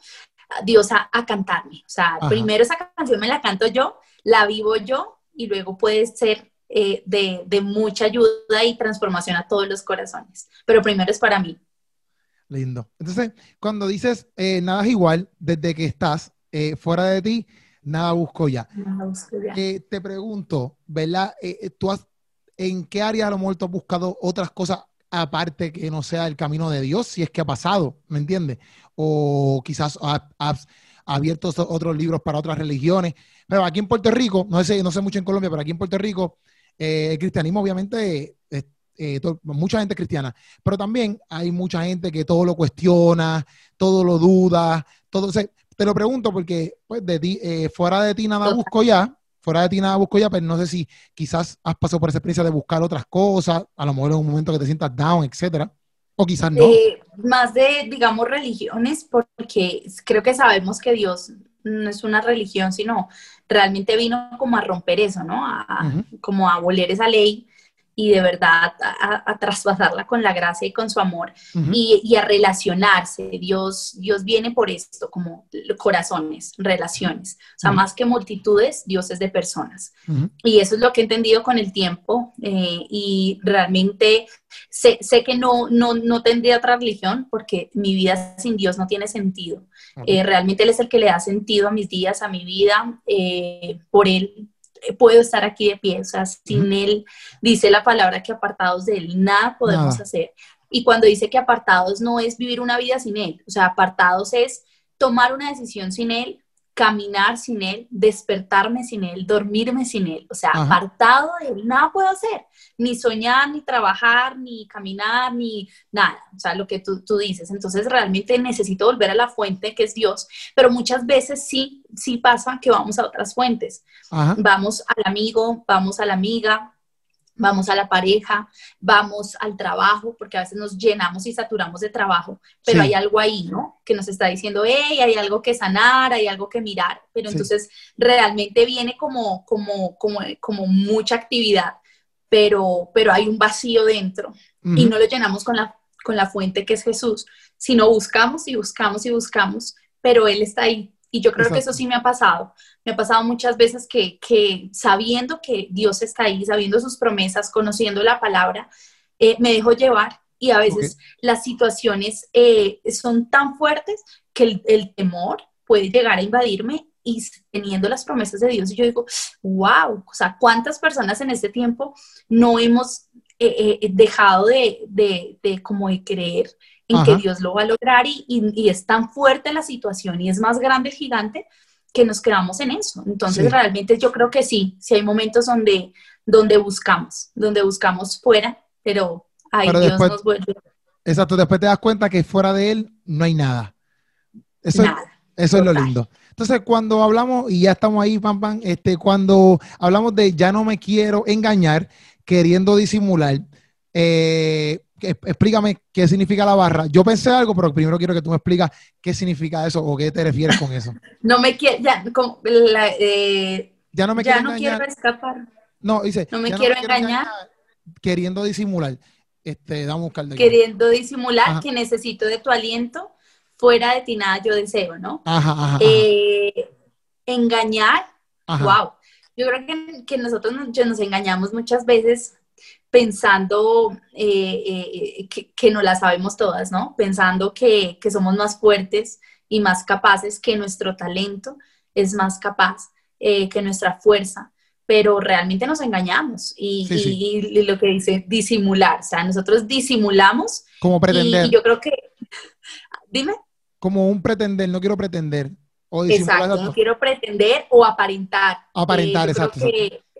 Dios a, cantarme. O sea, primero esa canción me la canto yo, la vivo yo y luego puede ser eh, de, mucha ayuda y transformación a todos los corazones. Pero primero es para mí. Lindo. Entonces, cuando dices eh, nada es igual, desde que estás eh, fuera de ti, nada busco ya. Nada busco ya. te pregunto, ¿verdad? ¿Tú has, en qué área a lo mejor tú has buscado otras cosas aparte que no sea el camino de Dios, si es que ha pasado, ¿me entiendes? O quizás has abierto otros libros para otras religiones. Pero aquí en Puerto Rico, no sé, no sé mucho en Colombia, pero aquí en Puerto Rico eh, el cristianismo obviamente, eh, mucha gente cristiana, pero también hay mucha gente que todo lo cuestiona, todo lo duda, todo te lo pregunto porque pues de ti, eh, fuera de ti nada busco ya, fuera de ti nada busco ya, pero no sé si quizás has pasado por esa experiencia de buscar otras cosas, a lo mejor en un momento que te sientas down, etcétera, o quizás no. más de, digamos, religiones, porque creo que sabemos que Dios no es una religión, sino realmente vino como a romper eso, ¿no? Como a abolir esa ley y de verdad a, traspasarla con la gracia y con su amor y, a relacionarse. Dios, Dios viene por esto, como corazones, relaciones. O sea, más que multitudes, Dios es de personas. Y eso es lo que he entendido con el tiempo eh, y realmente sé, que no, no, tendría otra religión porque mi vida sin Dios no tiene sentido. Eh, realmente Él es el que le da sentido a mis días, a mi vida. Eh, por Él puedo estar aquí de pie, o sea, sin Él, dice la palabra que apartados de Él nada podemos hacer. Y cuando dice que apartados no es vivir una vida sin Él, o sea, apartados es tomar una decisión sin Él, caminar sin Él, despertarme sin Él, dormirme sin Él. O sea, apartado de Él, nada puedo hacer. Ni soñar, ni trabajar, ni caminar, ni nada. O sea, lo que tú, tú, dices. Entonces, realmente necesito volver a la fuente que es Dios. Pero muchas veces sí, sí pasa que vamos a otras fuentes. Vamos al amigo, vamos a la amiga, vamos a la pareja, vamos al trabajo, porque a veces nos llenamos y saturamos de trabajo, pero hay algo ahí, ¿no? Que nos está diciendo, hey, hay algo que sanar, hay algo que mirar, pero entonces realmente viene como, como, como, como mucha actividad, pero, pero hay un vacío dentro y no lo llenamos con la, con la fuente que es Jesús, sino buscamos y buscamos y buscamos, pero Él está ahí Y yo creo que eso sí me ha pasado. Me ha pasado muchas veces que, que sabiendo que Dios está ahí, sabiendo sus promesas, conociendo la palabra, eh, me dejo llevar y a veces las situaciones eh, son tan fuertes que el, el, temor puede llegar a invadirme y teniendo las promesas de Dios, y yo digo, wow, o sea, ¿cuántas personas en este tiempo no hemos eh, dejado de, de, de, como de creer en que Dios lo va a lograr y, y, es tan fuerte la situación y es más grande el gigante que nos quedamos en eso. Entonces, realmente yo creo que sí, sí hay momentos donde, donde buscamos, donde buscamos fuera, pero ahí Dios nos vuelve. Exacto, después te das cuenta que fuera de Él no hay nada. Eso, nada, eso es lo lindo. Entonces, cuando hablamos, y ya estamos ahí, pam, pam, este, cuando hablamos de ya no me quiero engañar, queriendo disimular, eh, explícame qué significa la barra. Yo pensé algo, pero primero quiero que tú me expliques qué significa eso o qué te refieres con eso. no me quiero, ya, eh, ya no me ya no quiero escapar. No, dice. No me quiero, engañar. Queriendo disimular. Este, damos Queriendo disimular que necesito de tu aliento, fuera de ti nada yo deseo, ¿no? Ajá, ajá, eh, engañar, wow. Yo creo que, que nosotros nos engañamos muchas veces pensando eh, eh, que, no la sabemos todas, ¿no? Pensando que, somos más fuertes y más capaces, que nuestro talento es más capaz eh, que nuestra fuerza, pero realmente nos engañamos y, lo que dice disimular, o sea, nosotros disimulamos. Como pretender. Y, yo creo que, dime. Como un pretender, no quiero pretender. O exacto, no quiero pretender o aparentar. Aparentar, exacto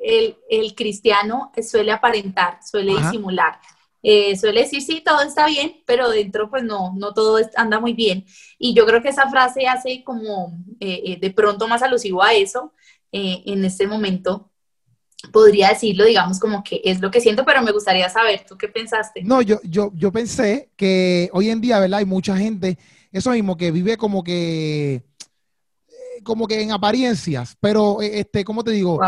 el, cristiano suele aparentar, suele disimular. Eh, suele decir, sí, todo está bien, pero dentro pues no, no todo anda muy bien. Y yo creo que esa frase hace como eh, eh, de pronto más alusivo a eso en este momento. Podría decirlo, digamos, como que es lo que siento, pero me gustaría saber, ¿tú qué pensaste? No, yo, yo, yo pensé que hoy en día, ¿verdad? Hay mucha gente, eso mismo, que vive como que, como que en apariencias, pero, este, ¿cómo te digo?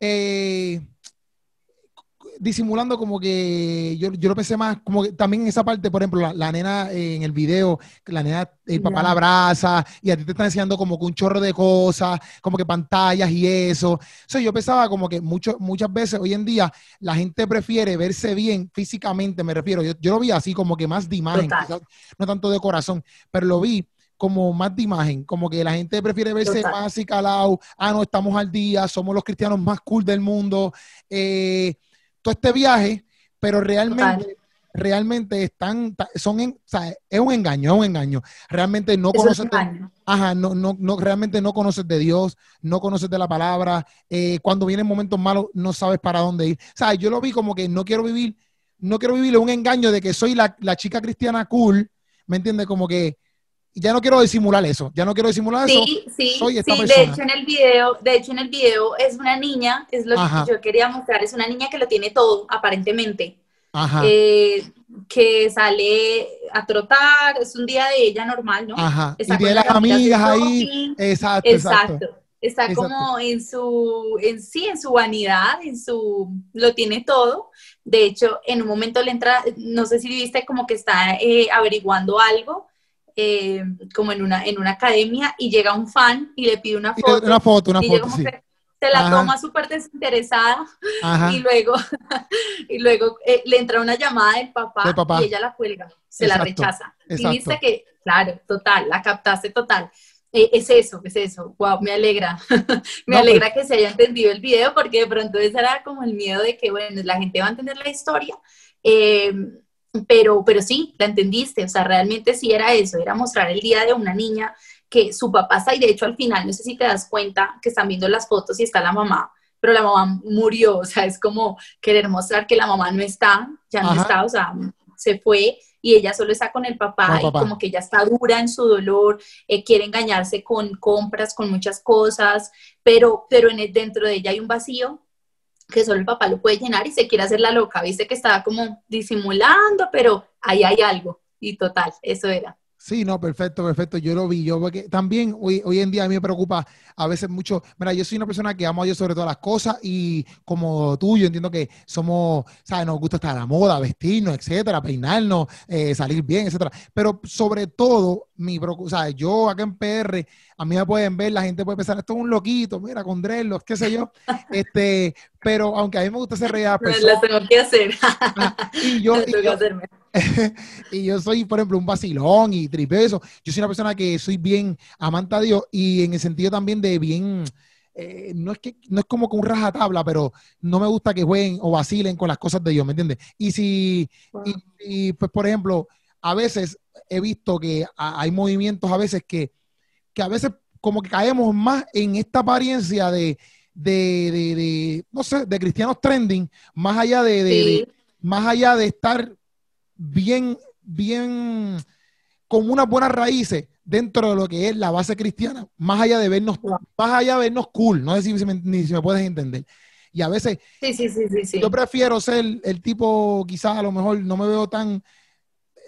Eh, disimulando como que yo, yo, lo pensé más, como que también en esa parte, por ejemplo, la, nena en el video, la nena, el papá la abraza y a ti te están enseñando como que un chorro de cosas, como que pantallas y eso. O sea, yo pensaba como que mucho, muchas veces hoy en día la gente prefiere verse bien físicamente, me refiero, yo, yo lo vi así como que más de imagen, no tanto de corazón, pero lo vi como más de imagen, como que la gente prefiere verse más y calado, ah, no, estamos al día, somos los cristianos más cool del mundo, eh, todo este viaje, pero realmente, realmente están, son, o sea, es un engaño, es un engaño. Realmente no conoces, de, ajá, no, no, no, realmente no conoces de Dios, no conoces de la palabra, eh, cuando vienen momentos malos no sabes para dónde ir. O sea, yo lo vi como que no quiero vivir, no quiero vivir un engaño de que soy la, la chica cristiana cool, ¿me entiendes? Como que ya no quiero disimular eso, ya no quiero disimular eso. Sí, sí, sí. De hecho en el video, de hecho en el video es una niña, es lo que yo quería mostrar, es una niña que lo tiene todo, aparentemente. Ajá. Eh, que sale a trotar, es un día de ella normal, ¿no? Ajá. y tiene las amigas ahí. Exacto, exacto. Está como en su, en sí, en su vanidad, en su, lo tiene todo. De hecho, en un momento le entra, no sé si viste como que está eh, averiguando algo eh, como en una, en una academia y llega un fan y le pide una foto. Una foto, una foto, se la toma súper desinteresada y luego, y luego eh, le entra una llamada del papá, y ella la cuelga, se la rechaza. Y dice que, claro, total, la captaste total. Eh, es eso, es eso. Wow, me alegra. me alegra pues que se haya entendido el video porque de pronto ese era como el miedo de que, bueno, la gente va a entender la historia. Eh, pero, pero sí, la entendiste, o sea, realmente sí era eso, era mostrar el día de una niña que su papá está, y de hecho al final, no sé si te das cuenta que están viendo las fotos y está la mamá, pero la mamá murió, o sea, es como querer mostrar que la mamá no está, ya no está, o sea, se fue y ella solo está con el papá, y como que ella está dura en su dolor, eh, quiere engañarse con compras, con muchas cosas, pero, pero en dentro de ella hay un vacío que solo el papá lo puede llenar y se quiere hacer la loca, viste que estaba como disimulando, pero ahí hay algo y total, eso era. Sí, no, perfecto, perfecto. Yo lo vi, yo porque también hoy, hoy en día a mí me preocupa a veces mucho. Mira, yo soy una persona que amo a Dios sobre todas las cosas y como tú, yo entiendo que somos, ¿sabes? Nos gusta estar a la moda, vestirnos, etcétera, peinarnos, eh, salir bien, etcétera. Pero sobre todo, mi o sea, yo acá en PR, a mí me pueden ver, la gente puede pensar, esto es un loquito, mira, con dreadlocks, qué sé yo. este, pero aunque a mí me gusta hacer a personas. tengo que hacer. y yo, y yo, soy, por ejemplo, un vacilón y tripeo eso. Yo soy una persona que soy bien amante a Dios y en el sentido también de bien, eh, no es que no es como con un rajatabla, pero no me gusta que jueguen o vacilen con las cosas de Dios, ¿me entiendes? Y si, y, pues por ejemplo, a veces he visto que hay movimientos a veces que, que a veces como que caemos más en esta apariencia de, de, de, no sé, de cristianos trending, más allá de, más allá de estar bien, bien con unas buenas raíces dentro de lo que es la base cristiana, más allá de vernos, más allá de vernos cool, no sé si me, ni si me puedes entender. Y a veces sí, sí, sí, yo prefiero ser el tipo, quizás a lo mejor no me veo tan,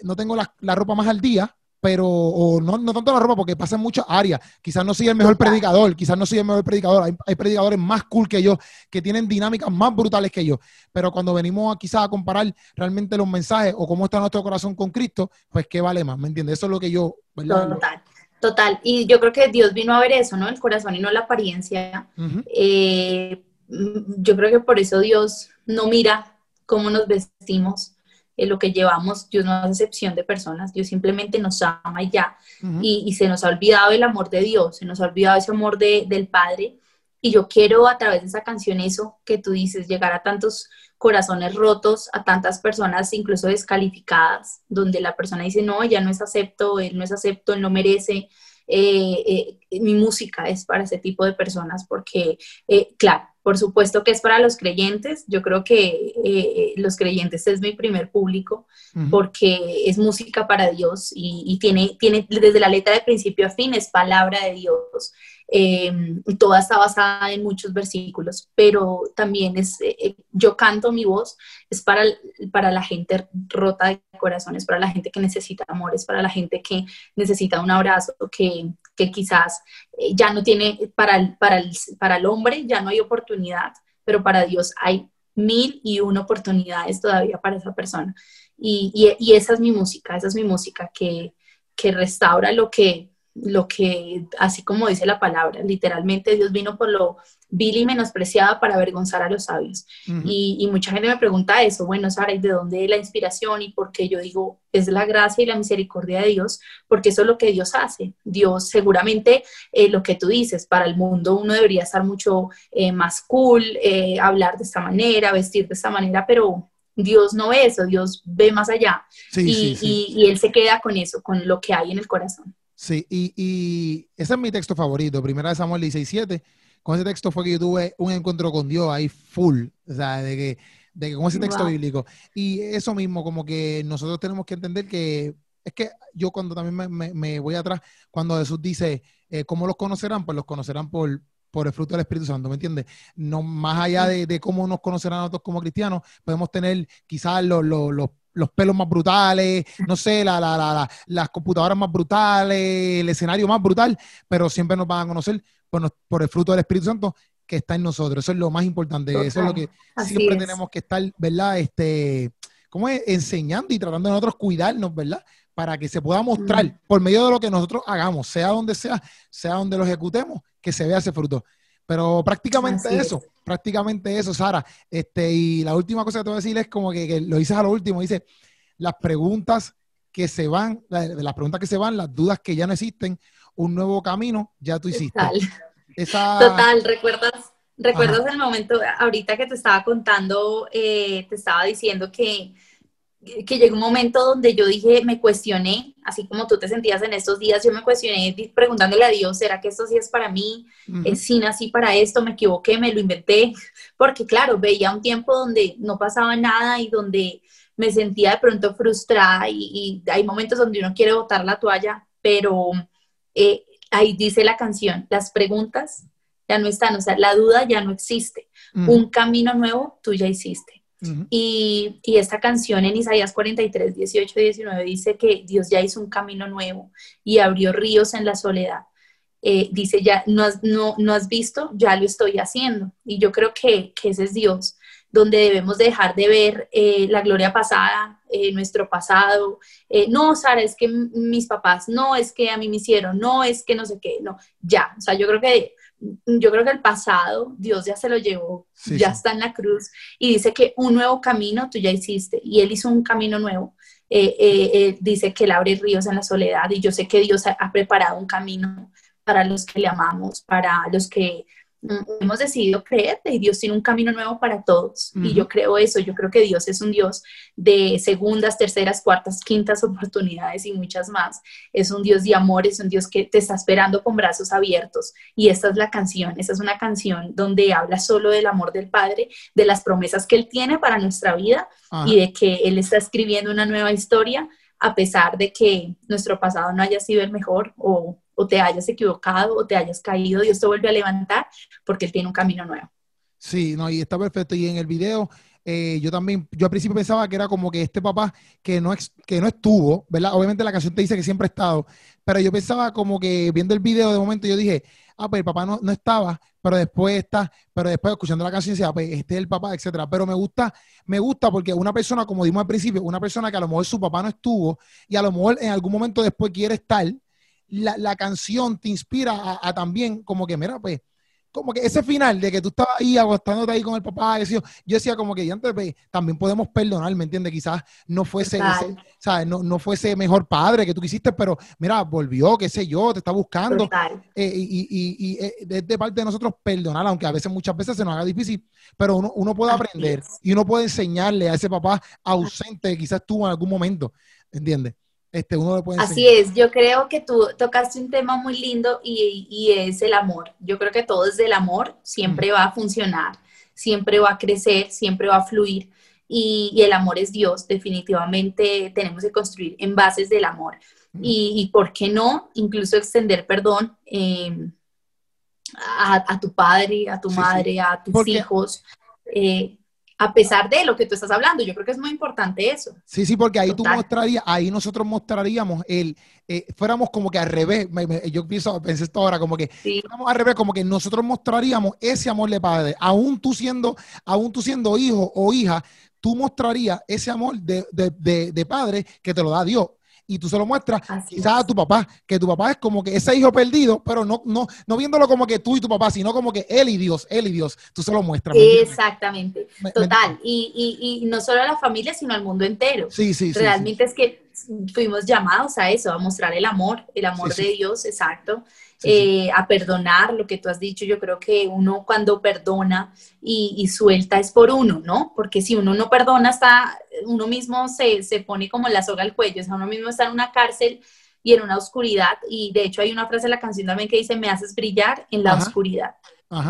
no tengo la, la ropa más al día, pero o no, no tanto la ropa porque pasa en muchas áreas. Quizás no soy el mejor predicador, quizás no soy el mejor predicador. Hay, predicadores más cool que yo, que tienen dinámicas más brutales que yo. Pero cuando venimos a, quizás a comparar realmente los mensajes o cómo está nuestro corazón con Cristo, pues qué vale más, ¿me entiendes? Eso es lo que yo... Total, total. Y yo creo que Dios vino a ver eso, ¿no? El corazón y no la apariencia. Eh, yo creo que por eso Dios no mira cómo nos vestimos, lo que llevamos, Dios no hace excepción de personas, Dios simplemente nos ama y ya, y, se nos ha olvidado el amor de Dios, se nos ha olvidado ese amor de, del Padre, y yo quiero a través de esa canción eso que tú dices, llegar a tantos corazones rotos, a tantas personas incluso descalificadas, donde la persona dice, no, ya no es acepto, él no es acepto, él no merece, eh, eh, mi música es para ese tipo de personas, porque, eh, claro, por supuesto que es para los creyentes. Yo creo que eh, los creyentes es mi primer público porque es música para Dios y, tiene, tiene desde la letra de principio a fin es palabra de Dios. Eh, toda está basada en muchos versículos, pero también es, eh, yo canto mi voz, es para, para la gente rota de corazones, para la gente que necesita amores, para la gente que necesita un abrazo, que, que quizás eh, ya no tiene, para el, para, el, para el hombre ya no hay oportunidad, pero para Dios hay mil y una oportunidades todavía para esa persona. Y, y, y esa es mi música, esa es mi música que, que restaura lo que lo que, así como dice la palabra, literalmente Dios vino por lo vil y menospreciado para avergonzar a los sabios. y, mucha gente me pregunta eso, bueno, Sara, ¿y de dónde la inspiración? Y por qué yo digo, es la gracia y la misericordia de Dios, porque eso es lo que Dios hace. Dios, seguramente, eh, lo que tú dices, para el mundo uno debería estar mucho eh, más cool, eh, hablar de esta manera, vestir de esta manera, pero Dios no ve eso, Dios ve más allá. y, y Él se queda con eso, con lo que hay en el corazón. Sí, y, ese es mi texto favorito, Primera de Samuel 16, Con ese texto fue que yo tuve un encuentro con Dios ahí full, o sea, de que, de que con ese texto bíblico. Y eso mismo, como que nosotros tenemos que entender que es que yo cuando también me, voy atrás, cuando Jesús dice, eh, ¿cómo los conocerán? Pues los conocerán por, por el fruto del Espíritu Santo, ¿me entiendes? No, más allá de, de, cómo nos conocerán a nosotros como cristianos, podemos tener quizás los, los, los los pelos más brutales, no sé, la, la, la, las computadoras más brutales, el escenario más brutal, pero siempre nos van a conocer por, por el fruto del Espíritu Santo que está en nosotros. Eso es lo más importante. Eso es lo que siempre tenemos que estar, ¿verdad? Este, ¿cómo es? Enseñando y tratando de nosotros cuidarnos, ¿verdad? Para que se pueda mostrar mm. por medio de lo que nosotros hagamos, sea donde sea, sea donde lo ejecutemos, que se vea ese fruto. Pero prácticamente eso, prácticamente eso, Sara. Este, y la última cosa que te voy a decir es como que, lo dices a lo último, dice, las preguntas que se van, las preguntas que se van, las dudas que ya no existen, un nuevo camino, ya tú hiciste. Total, Total. ¿recuerdas? ¿Recuerdas el momento, ahorita que te estaba contando, eh, te estaba diciendo que que llegó un momento donde yo dije, me cuestioné, así como tú te sentías en estos días, yo me cuestioné preguntándole a Dios, ¿será que esto sí es para mí? ¿Es sin así para esto? ¿Me equivoqué? ¿Me lo inventé? Porque claro, veía un tiempo donde no pasaba nada y donde me sentía de pronto frustrada y, hay momentos donde uno quiere botar la toalla, pero eh, ahí dice la canción, las preguntas ya no están, o sea, la duda ya no existe. Un camino nuevo tú ya hiciste y, y, esta canción en Isaías 43, 18 y 19 dice que Dios ya hizo un camino nuevo y abrió ríos en la soledad. Eh, dice, ya no has, no, no has visto, ya lo estoy haciendo. Y yo creo que, que ese es Dios, donde debemos dejar de ver eh, la gloria pasada, eh, nuestro pasado. no, Sara, es que mis papás, no, es que a mí me hicieron, no, es que no sé qué, no, ya. O sea, yo creo que yo creo que el pasado Dios ya se lo llevó, ya está en la cruz y dice que un nuevo camino tú ya hiciste y Él hizo un camino nuevo. Eh, eh, eh, dice que Él abre ríos en la soledad y yo sé que Dios ha, ha preparado un camino para los que le amamos, para los que hemos decidido creer y Dios tiene un camino nuevo para todos. Y yo creo eso, yo creo que Dios es un Dios de segundas, terceras, cuartas, quintas oportunidades y muchas más. Es un Dios de amor, es un Dios que te está esperando con brazos abiertos. Y esta es la canción, esta es una canción donde habla solo del amor del Padre, de las promesas que Él tiene para nuestra vida y de que Él está escribiendo una nueva historia a pesar de que nuestro pasado no haya sido el mejor o o te hayas equivocado o te hayas caído, Dios te vuelve a levantar porque Él tiene un camino nuevo. Sí, no, y está perfecto. Y en el video, eh, yo también, yo al principio pensaba que era como que este papá que no, que no estuvo, ¿verdad? Obviamente la canción te dice que siempre ha estado, pero yo pensaba como que viendo el video de momento yo dije, ah, pues el papá no, no estaba, pero después está, pero después escuchando la canción decía, pues este es el papá, etcétera. Pero me gusta, me gusta porque una persona, como dimos al principio, una persona que a lo mejor su papá no estuvo y a lo mejor en algún momento después quiere estar, la, la canción te inspira a, también como que, mira, pues, como que ese final de que tú estabas ahí acostándote ahí con el papá, yo, yo decía como que antes pues, también podemos perdonar, ¿me entiendes? Quizás no fuese, ¿sabes? No, no, fuese mejor padre que tú quisiste, pero mira, volvió, qué sé yo, te está buscando. Eh, y, y, y, eh, de, parte de nosotros perdonar, aunque a veces, muchas veces se nos haga difícil, pero uno, uno puede aprender y uno puede enseñarle a ese papá ausente que quizás tuvo en algún momento, ¿entiendes? Este, uno puede Así es, yo creo que tú tocaste un tema muy lindo y, es el amor. Yo creo que todo es del amor, siempre va a funcionar, siempre va a crecer, siempre va a fluir. Y, el amor es Dios, definitivamente tenemos que construir en bases del amor. Y, por qué no, incluso extender perdón em, a, tu padre, a tu madre, a tus hijos. Eh, a pesar de lo que tú estás hablando. Yo creo que es muy importante eso. Sí, sí, porque ahí tú mostrarías, ahí nosotros mostraríamos el, eh, fuéramos como que al revés, yo pienso, pensé esto ahora, como que fuéramos al revés, como que nosotros mostraríamos ese amor de padre, aún tú siendo, aún tú siendo hijo o hija, tú mostrarías ese amor de, de, de padre que te lo da Dios y tú se lo muestras quizás a tu papá, que tu papá es como que ese hijo perdido, pero no, no, no viéndolo como que tú y tu papá, sino como que él y Dios, él y Dios, tú se lo muestras. Exactamente, total. y, y, y, no solo a la familia, sino al mundo entero. Sí, sí, sí. Realmente es que fuimos llamados a eso, a mostrar el amor, el amor de Dios, exacto. Eh, a perdonar lo que tú has dicho. Yo creo que uno cuando perdona y, suelta es por uno, ¿no? Porque si uno no perdona, está, uno mismo se, se pone como la soga al cuello, o sea, uno mismo está en una cárcel y en una oscuridad. Y de hecho hay una frase en la canción también que dice, me haces brillar en la oscuridad.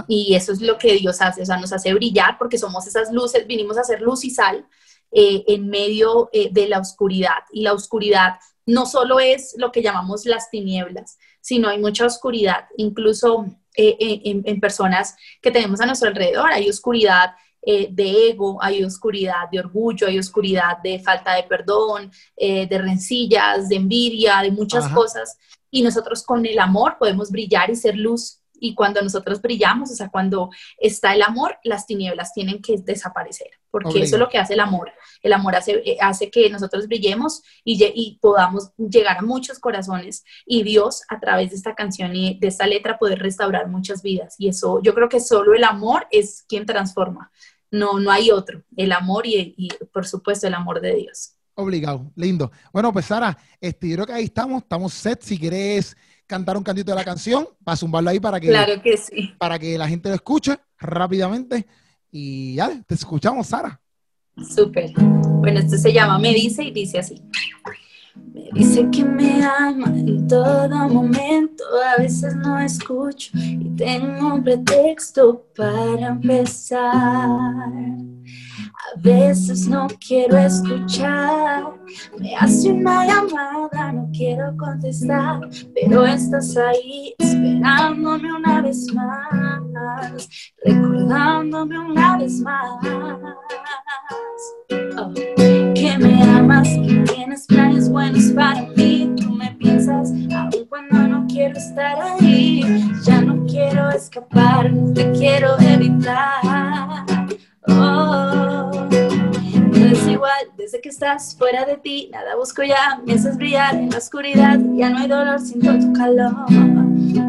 Y eso es lo que Dios hace, o sea, nos hace brillar porque somos esas luces, vinimos a hacer luz y sal eh, en medio eh, de la oscuridad. Y la oscuridad no solo es lo que llamamos las tinieblas, sino hay mucha oscuridad, incluso eh, en, personas que tenemos a nuestro alrededor. Hay oscuridad de ego, hay oscuridad de orgullo, hay oscuridad de falta de perdón, de rencillas, de envidia, de muchas cosas. Y nosotros con el amor podemos brillar y ser luz y cuando nosotros brillamos, o sea, cuando está el amor, las tinieblas tienen que desaparecer, porque eso es lo que hace el amor. El amor hace, eh, hace que nosotros brillemos y, y, podamos llegar a muchos corazones y Dios a través de esta canción y de esta letra poder restaurar muchas vidas. Y eso, yo creo que solo el amor es quien transforma. No, no hay otro. El amor y, y por supuesto el amor de Dios. Obligado, lindo. Bueno, pues Sara, este, yo creo que ahí estamos, estamos set. Si quieres cantar un cantito de la canción, para zumbarlo ahí para que, claro que sí. para que la gente lo escuche rápidamente. Y ya, te escuchamos, Sara. Súper. Bueno, esto se llama Me dice y dice así. Me dice que me ama en todo momento, a veces no escucho y tengo un pretexto para empezar. A veces no quiero escuchar, me hace una llamada, no quiero contestar, pero estás ahí esperándome una vez más, recordándome una vez más. amas, que tienes planes buenos para mí. Tú me piensas, aun cuando no quiero estar ahí. Ya no quiero escapar, te quiero evitar. Oh, es igual desde que estás fuera de ti, nada busco ya, me haces brillar en la oscuridad, ya no hay dolor, siento tu calor.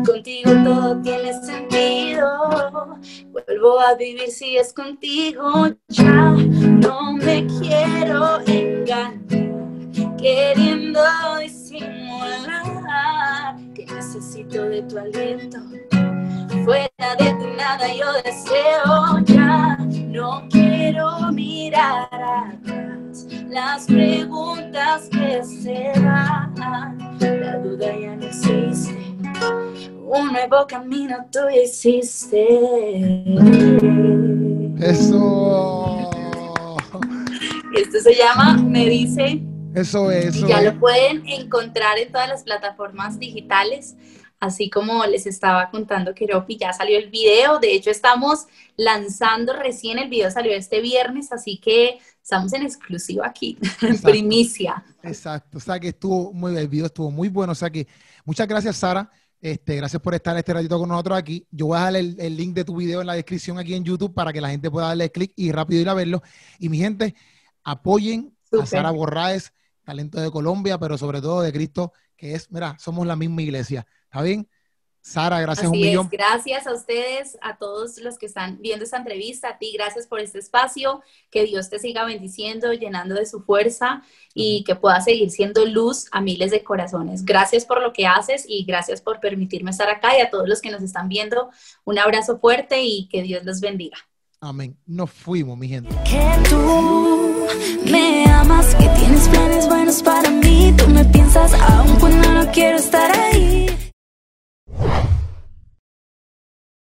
Contigo todo tiene sentido, vuelvo a vivir si es contigo, ya no me quiero engañar, queriendo disimular que necesito de tu aliento fuera de ti nada yo deseo ya. Las preguntas que se van. La duda ya no existe. Un nuevo camino tú hiciste. Eso. Esto se llama Me dice. Eso es. Eso ya lo pueden encontrar en todas las plataformas digitales así como les estaba contando Keropi, ya salió el video, de hecho estamos lanzando recién, el video salió este viernes, así que estamos en exclusiva aquí, en primicia. Exacto, o sea que estuvo muy, el video estuvo muy bueno, o sea que muchas gracias Sara, este, gracias por estar este ratito con nosotros aquí. Yo voy a dejar el, link de tu video en la descripción aquí en YouTube para que la gente pueda darle clic y rápido ir a verlo. Y mi gente, apoyen a Sara Borraes, talento de Colombia, pero sobre todo de Cristo, que es, mira, somos la misma iglesia. ¿Está bien? Sara, gracias un millón. Gracias a ustedes, a todos los que están viendo esta entrevista, a ti, gracias por este espacio, que Dios te siga bendiciendo, llenando de su fuerza y que pueda seguir siendo luz a miles de corazones. Gracias por lo que haces y gracias por permitirme estar acá y a todos los que nos están viendo, un abrazo fuerte y que Dios los bendiga. Amén. Nos fuimos, mi gente. Que tú me amas, que tienes planes buenos para mí, tú me piensas aún cuando no quiero estar ahí